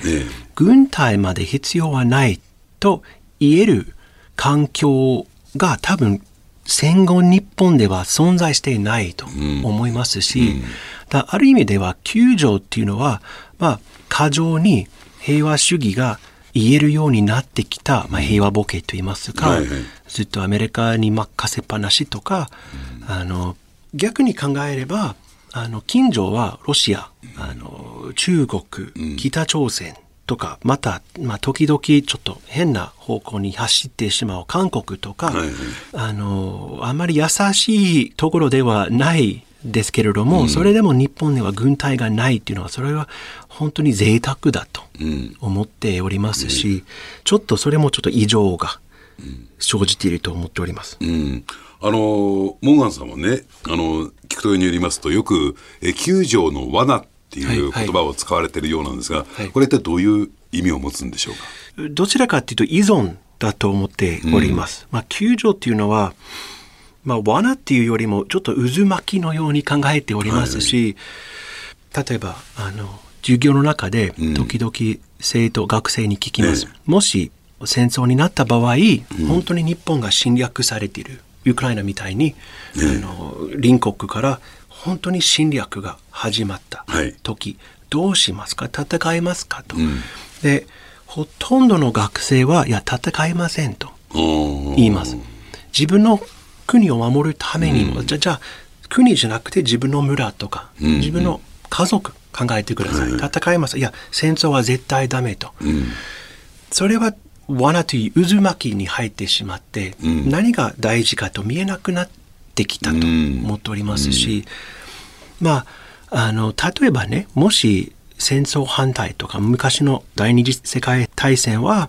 Speaker 7: 軍隊まで必要はないと言える環境が多分戦後日本では存在していないと思いますし、うん。うん、ある意味では救助っていうのは、まあ、過剰に平和主義が言えるようになってきた、まあ、平和ボケと言いますか、はいはい、ずっとアメリカに任せっぱなしとか、うん、あの逆に考えればあの近所はロシアあの中国北朝鮮、とか、また、まあ、時々ちょっと変な方向に走ってしまう韓国とか、はい、あの、あまり優しいところではないですけれども、うん、それでも日本には軍隊がないっていうのは、それは本当に贅沢だと思っておりますし、うん、ちょっとそれもちょっと異常が生じていると思っております。
Speaker 6: うんあのモーガンさんはね、あの聞くとによりますと、よく、え9条の罠っていう言葉を使われているようなんですが、はい。はい、これってどういう意味を持つんでしょう
Speaker 7: か？どちらかというと依存だと思っております。うん、まあ、救助っていうのは、まあ、罠っていうよりもちょっと渦巻きのように考えておりますし、はい、例えば、あの、授業の中で時々生徒、うん、学生に聞きます。もし戦争になった場合、うん、本当に日本が侵略されている。ウクライナみたいに、あの隣国から本当に侵略が始まった時、はい、どうしますか？戦いますか？と、うん、でほとんどの学生はいや戦いませんと言います。自分の国を守るためにも、うん、じゃじゃあ国じゃなくて自分の村とか、うん、自分の家族考えてください、戦います。いや戦争は絶対ダメと、それは罠という渦巻きに入ってしまって、何が大事かと見えなくなってきたと思っておりますし、まああの、例えばね、もし戦争反対とか昔の第二次世界大戦は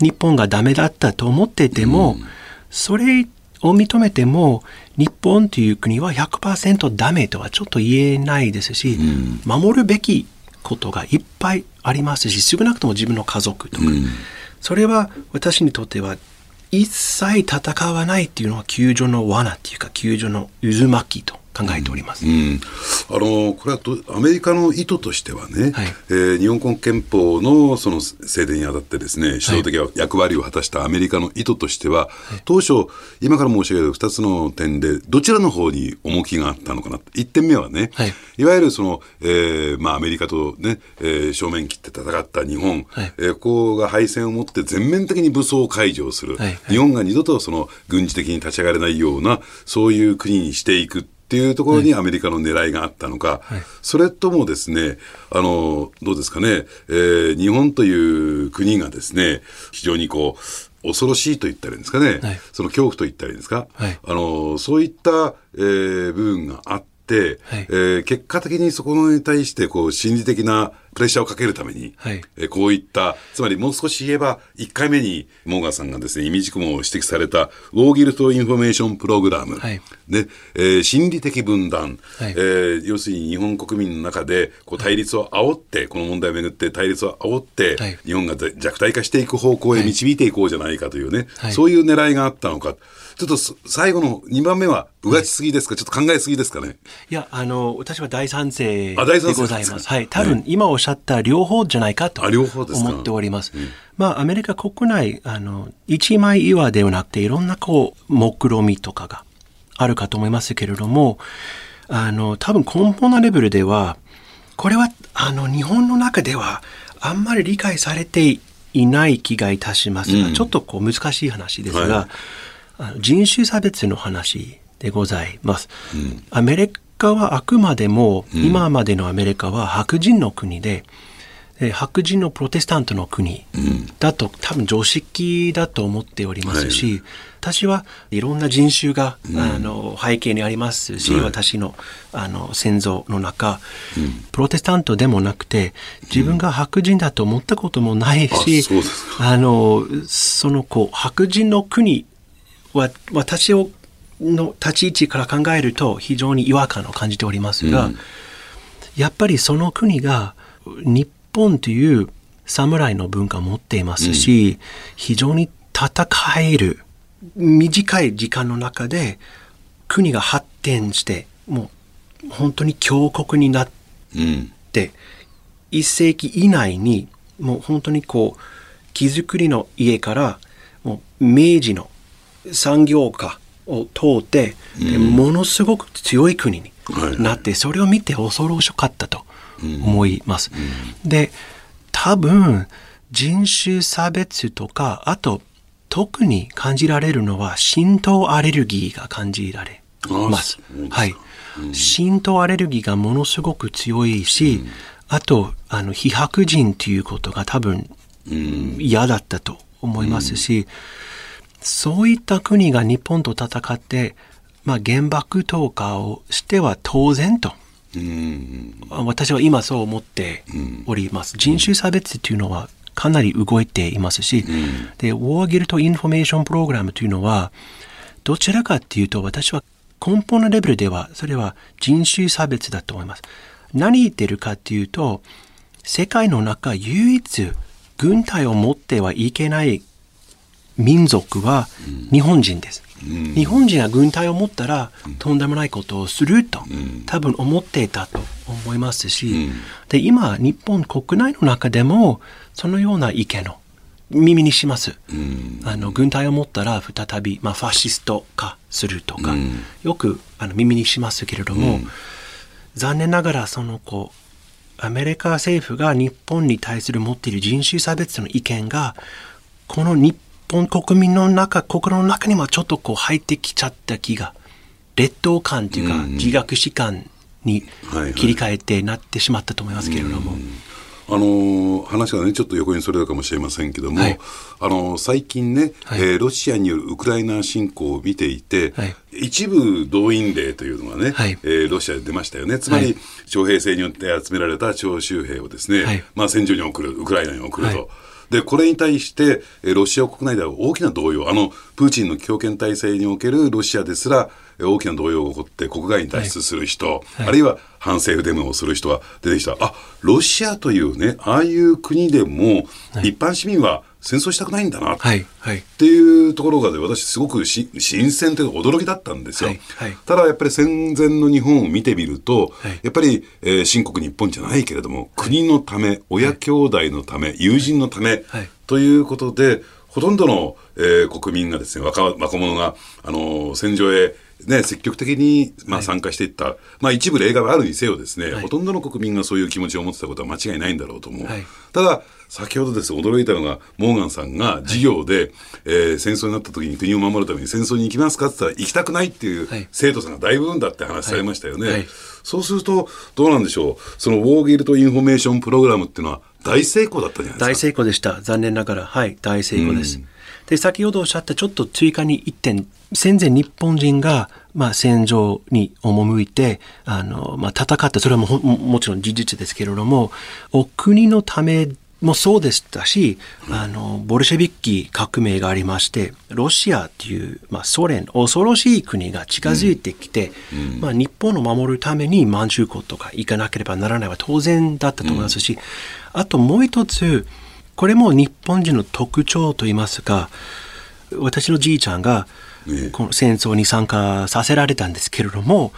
Speaker 7: 日本がダメだったと思ってても、うん、それを認めても日本という国は100%ダメとはちょっと言えないですし、うん、守るべきことがいっぱいありますし少なくとも自分の家族とか、うん、それは私にとっては一切戦わないっていうのは救助の罠っていうか救助の渦巻きと。考えております、うん、
Speaker 6: あのこれはとアメリカの意図としてはね、はい、えー、日本国憲法のその制定にあたってですね主導的役割を果たしたアメリカの意図としては、はい、当初、今から申し上げる2つの点でどちらの方に重きがあったのかな1点目はね、はい、いわゆるその、えーまあ、アメリカとね、えー、正面切って戦った日本、はい、えー、ここが敗戦をもって全面的に武装解除をする、はい。はい、日本が二度とその軍事的に立ち上がれないようなそういう国にしていくっていうところにアメリカの狙いがあったのか、はい、それともですね、あの、どうですかね、えー、日本という国がですね、非常にこう、恐ろしいと言ったらいいんですかね、はい、その恐怖と言ったらいいんですか、はい、あの、そういった、えー、部分があって、はい、えー、結果的にそこに対してこう心理的なプレッシャーをかけるために、はい、えこういった、つまりもう少し言えば、1回目にモーガンさんがですね、意味軸も指摘された、ウォーギルト・インフォメーション・プログラム、はい、で、えー、心理的分断、はい、えー、要するに日本国民の中でこう対立を煽って、この問題をめぐって対立を煽って、はい、日本が弱体化していく方向へ導いていこうじゃないかというね、そういう狙いがあったのか。ちょっと最後の2番目は、うがちすぎですか、ちょっと考えすぎですかね？
Speaker 7: いや、あの、私は大賛成でございます。はい。多分、今おっしゃった両方じゃないかと思っております。うん、まあ、アメリカ国内、あの、一枚岩ではなくて、いろんなこう、目論みとかがあるかと思いますけれども、あの、多分根本なレベルでは、これは、あの、日本の中では、あんまり理解されていない気がいたしますが、うん、ちょっとこう難しい話ですが、はい。人種差別の話でございます。うん、アメリカはあくまでも、うん、今までのアメリカは白人の国で、白人のプロテスタントの国だと、多分常識だと思っておりますし、はい、私はいろんな人種が、うん、あの背景にありますし、私のあの先祖の中、うん、プロテスタントでもなくて自分が白人だと思ったこともないし、あのそのこう白人の国は私をの立ち位置から考えると非常に違和感を感じておりますが、うん、やっぱりその国が日本という侍の文化を持っていますし、うん、非常に戦える短い時間の中で国が発展してもう本当に強国になって、うん、一世紀以内にもう本当にこう木造りの家からもう明治の産業化を通って、うん、ものすごく強い国になって、はい、それを見て恐ろしかったと思います。うん、で多分人種差別とかあと特に感じられるのは浸透アレルギーが感じられます。はい、浸透アレルギーがものすごく強いし、あとあの非白人ということが多分嫌だったと思いますし、そういった国が日本と戦って、まあ、原爆投下をしては当然と。私は今そう思っております。人種差別というのはかなり動いていますし、で、ウォーギルトインフォメーションプログラムというのは、どちらかというと私は根本のレベルではそれは人種差別だと思います。何言ってるかというと、世界の中唯一軍隊を持ってはいけない民族は日本人です。日本人は軍隊を持ったらとんでもないことをすると多分思っていたと思いますし、で今日本国内の中でもそのような意見を耳にします。あの軍隊を持ったら再び、まあ、ファシスト化するとか、よくあの耳にしますけれども、残念ながらそのこうアメリカ政府が日本に対する持っている人種差別の意見がこの日本国民の中、心の中にもちょっとこう入ってきちゃった気が、劣等感というか、自虐史観に切り替えてなってしまったと思いますけれども。
Speaker 6: あの話がね、ちょっと横にそれるかもしれませんけども、はい、あの最近ね、はい、えー、ロシアによるウクライナ侵攻を見ていて、はい、一部動員令というのがね、はい、えー、ロシアで出ましたよね。つまり、徴兵制によって集められた徴集兵をですね、まあ戦場に送る、ウクライナに送ると。で、これに対して、ロシア国内では大きな動揺、あの、プーチンの強権体制におけるロシアですら、大きな動揺が起こって国外に脱出する人、はいはい、あるいは反政府デモをする人が出てきた。あ、ロシアというね、ああいう国でも、一般市民は戦争したくないんだな、はいはい、っていうところがで、私すごくし新鮮というか驚きだったんですよ、はいはい、ただやっぱり戦前の日本を見てみると、はい、やっぱり、えー、新国日本じゃないけれども、国のため、親兄弟のため、友人のため、ということで、ほとんどの、えー、国民がですね、若若者が、あのー、戦場へね、積極的に、まあ、参加していった、はい、まあ、一部例外はあるにせよですね、はい、ほとんどの国民がそういう気持ちを持ってたことは間違いないんだろうと思う。はい、ただ、先ほどです驚いたのが、モーガンさんが授業で、はい、えー、戦争になった時に国を守るために戦争に行きますかって言ったら行きたくないっていう生徒さんが大部分だって話されましたよね。そうすると、どうなんでしょう？そのウォーギルトインフォメーションプログラムっていうのは大成功だったじゃないですか。
Speaker 7: 大成功でした。残念ながら。はい、大成功です。で、先ほどおっしゃったちょっと追加に1点、戦前日本人がまあ、戦場に赴いて、あの、まあ、戦った、それはももちろん事実ですけれども、お国のためもそうでしたし、あの、ボルシェビッキ革命がありまして、ロシアっていう、まあ、ソ連、恐ろしい国が近づいてきて、うん、まあ、日本を守るために満州国とか行かなければならないは当然だったと思いますし、うん、あともう一つ、これも日本人の特徴といいますか、私のじいちゃんが、この戦争に参加させられたんですけれども、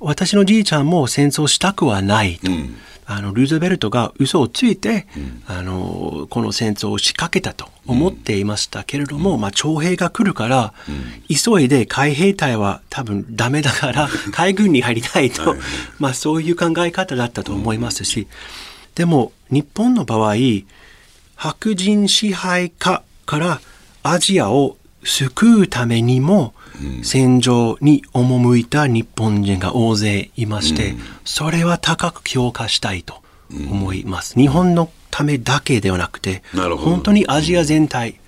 Speaker 7: 私のじいちゃんも戦争したくはないと。うん、あのルーズベルトが嘘をついて、うん、あのこの戦争を仕掛けたと思っていましたけれども、うん、まあ、徴兵が来るから、急いで海兵隊は多分ダメだから 海軍に入りたいと、まあ、そういう考え方だったと思いますし、でも日本の場合白人支配下からアジアを救うためにも、戦場に赴いた日本人が大勢いまして、それは高く評価したいと思います。日本のためだけではなくて、本当にアジア全体、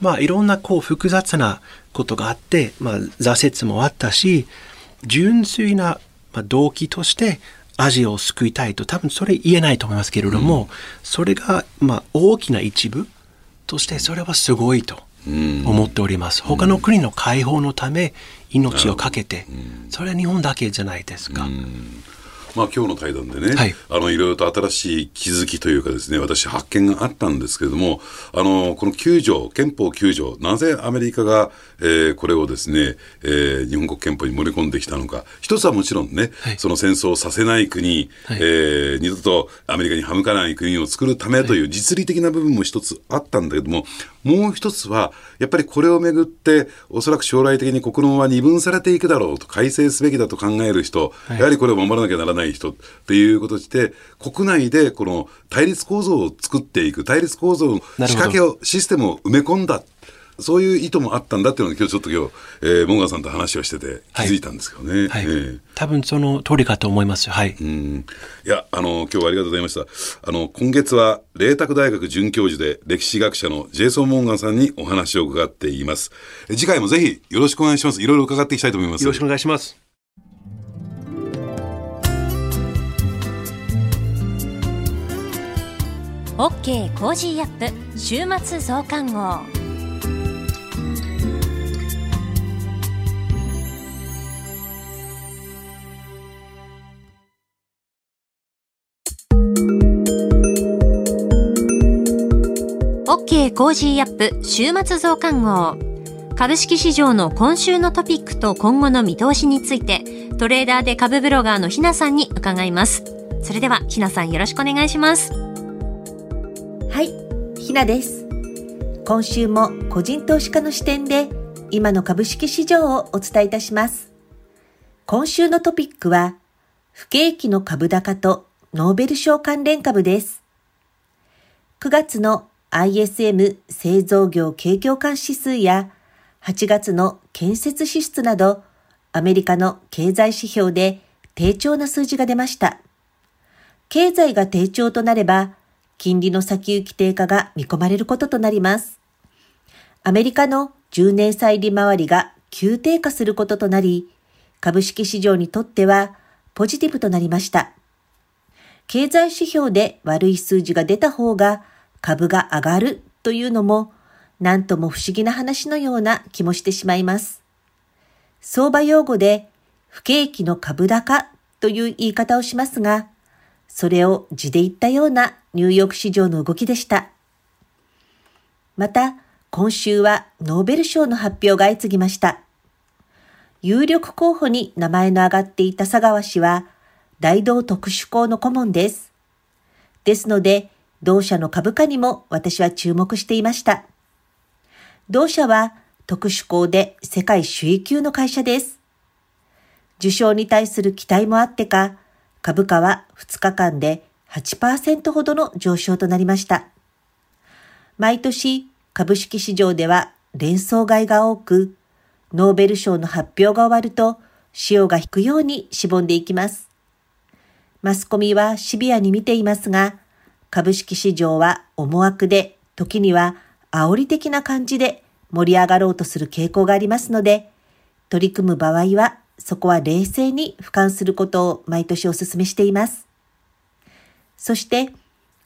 Speaker 7: まあいろんなこう複雑なことがあって、まあ挫折もあったし、純粋な動機としてアジアを救いたいと多分それ言えないと思いますけれども、それがまあ大きな一部としてそれはすごいと思っております。他の国の解放のため命を懸けて、それは日本だけじゃないですか。
Speaker 6: まあ、今日の対談でね、はい、あのいろいろと新しい気づきというかですね私発見があったんですけれどもあのこの9条憲法9条なぜアメリカが、えー、これをですね、えー、日本国憲法に盛り込んできたのか。一つはもちろんね、はい、その戦争をさせない国、はい、えー、二度とアメリカに歯向かない国を作るためという実利的な部分も一つあったんだけどももう一つはやっぱりこれをめぐっておそらく将来的に国論は二分されていくだろうと改正すべきだと考える人、やはりこれを守らなきゃならないない人っていうことして、国内でこの対立構造を作っていく、対立構造の仕掛けを、システムを埋め込んだ。そういう意図もあったんだっていうのを今日ちょっと今日、えー、モンガンさんと話をしてて気づいたんですけどね。はい、はいえー、
Speaker 7: 多分その通りかと思います。はい。う
Speaker 6: ん。いや、あの、今日はありがとうございました。あの、今月は、麗澤大学准教授で歴史学者のジェイソン・モンガンさんにお話を伺っています。次回もぜひよろしくお願いします。いろいろ伺っていきたいと思います。
Speaker 7: よろしくお願いします。
Speaker 1: OK Cozy up 週末増刊号。 OK Cozy up 週末増刊号。株式市場の今週のトピックと今後の見通しについてトレーダーで株ブロガーのひなさんに伺います。それではひなさんよろしくお願いします。
Speaker 8: はい、ひなです。今週も個人投資家の視点で今の株式市場をお伝えいたします。今週のトピックは不景気の株高とノーベル賞関連株です。9月の ISM 製造業景況感指数や8月の建設支出などアメリカの経済指標で低調な数字が出ました。経済が低調となれば金利の先行き低下が見込まれることとなります。アメリカの10年債利回りが急低下することとなり、株式市場にとってはポジティブとなりました。経済指標で悪い数字が出た方が株が上がるというのも、なんとも不思議な話のような気もしてしまいます。相場用語で不景気の株高という言い方をしますが、それを字で言ったようなニューヨーク市場の動きでした。また、今週はノーベル賞の発表が相次ぎました。有力候補に名前の挙がっていた佐川氏は、大同特殊校の顧問です。ですので、同社の株価にも私は注目していました。同社は特殊校で世界首位級の会社です。受賞に対する期待もあってか、株価は2日間で8%ほどの上昇となりました。毎年株式市場では連想買いが多く、ノーベル賞の発表が終わると潮が引くようにしぼんでいきます。マスコミはシビアに見ていますが、株式市場は思惑で、時には煽り的な感じで盛り上がろうとする傾向がありますので、取り組む場合はそこは冷静に俯瞰することを毎年お勧めしています。そして、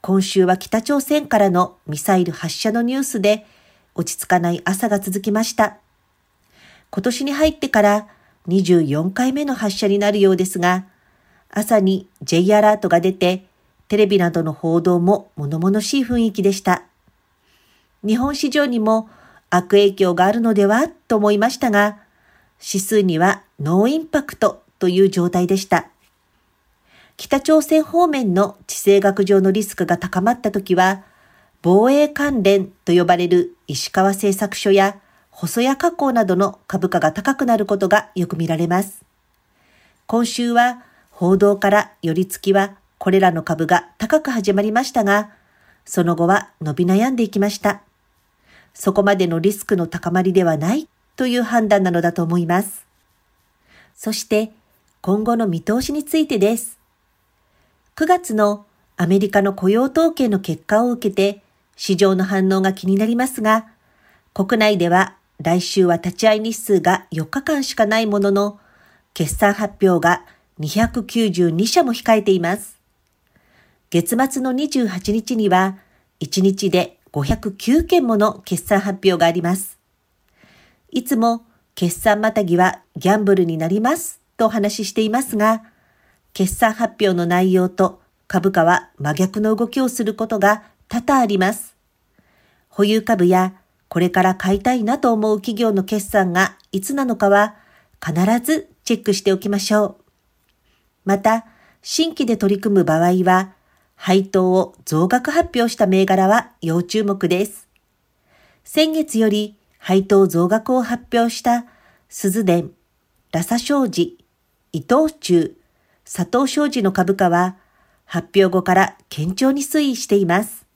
Speaker 8: 今週は北朝鮮からのミサイル発射のニュースで落ち着かない朝が続きました。今年に入ってから24回目の発射になるようですが、朝に J アラートが出て、テレビなどの報道も物々しい雰囲気でした。日本市場にも悪影響があるのではと思いましたが、指数にはノーインパクトという状態でした。北朝鮮方面の地政学上のリスクが高まったときは、防衛関連と呼ばれる石川製作所や細谷加工などの株価が高くなることがよく見られます。今週は報道から寄り付きはこれらの株が高く始まりましたが、その後は伸び悩んでいきました。そこまでのリスクの高まりではないという判断なのだと思います。そして今後の見通しについてです。9月のアメリカの雇用統計の結果を受けて市場の反応が気になりますが、国内では来週は立ち会い日数が4日間しかないものの、決算発表が292社も控えています。月末の28日には、1日で509件もの決算発表があります。いつも決算またぎはギャンブルになりますとお話ししていますが、決算発表の内容と株価は真逆の動きをすることが多々あります。保有株やこれから買いたいなと思う企業の決算がいつなのかは必ずチェックしておきましょう。また、新規で取り組む場合は、配当を増額発表した銘柄は要注目です。先月より配当増額を発表した鈴電、ラサ商事、伊藤忠、佐藤商事の株価は発表後から堅調に推移しています。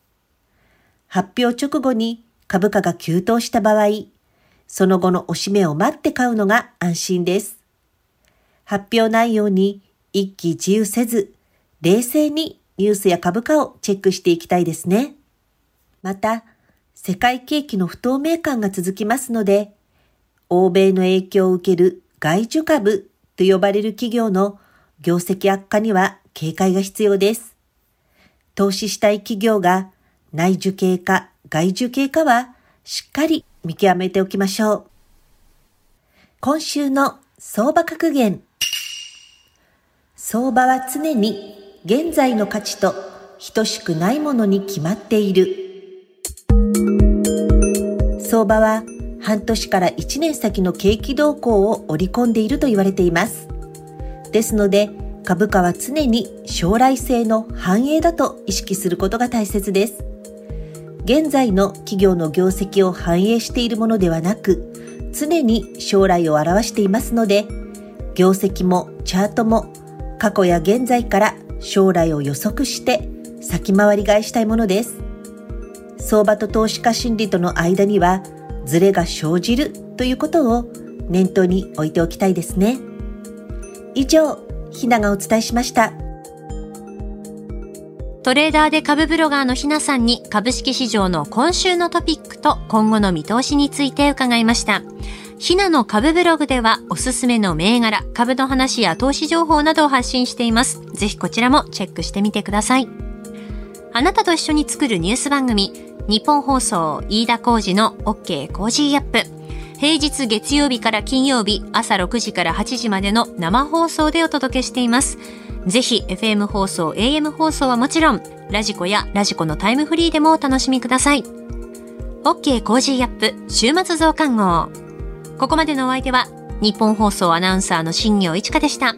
Speaker 8: 発表直後に株価が急騰した場合、その後の押し目を待って買うのが安心です。発表内容に一喜一憂せず、冷静にニュースや株価をチェックしていきたいですね。また、世界景気の不透明感が続きますので、欧米の影響を受ける外需株と呼ばれる企業の業績悪化には警戒が必要です。投資したい企業が内需系か外需系かはしっかり見極めておきましょう。今週の相場格言。相場は常に現在の価値と等しくないものに決まっている。相場は半年から1年先の景気動向を織り込んでいると言われています。ですので、株価は常に将来性の繁栄だと意識することが大切です。現在の企業の業績を反映しているものではなく、常に将来を表していますので、業績もチャートも過去や現在から将来を予測して先回り買いしたいものです。相場と投資家心理との間にはズレが生じるということを念頭に置いておきたいですね。以上、ひながお伝えしました。
Speaker 1: トレーダーで株ブロガーのひなさんに株式市場の今週のトピックと今後の見通しについて伺いました。ひなの株ブログではおすすめの銘柄、株の話や投資情報などを発信しています。ぜひこちらもチェックしてみてください。あなたと一緒に作るニュース番組、ニッポン放送飯田浩司の OK Cozy up。平日月曜日から金曜日朝6時から8時までの生放送でお届けしています。ぜひ FM 放送、AM 放送はもちろん、 radiko や radiko のタイムフリーでもお楽しみください。OK Cozy up 週末増刊号。ここまでのお相手は、ニッポン放送アナウンサーの新行市佳でした。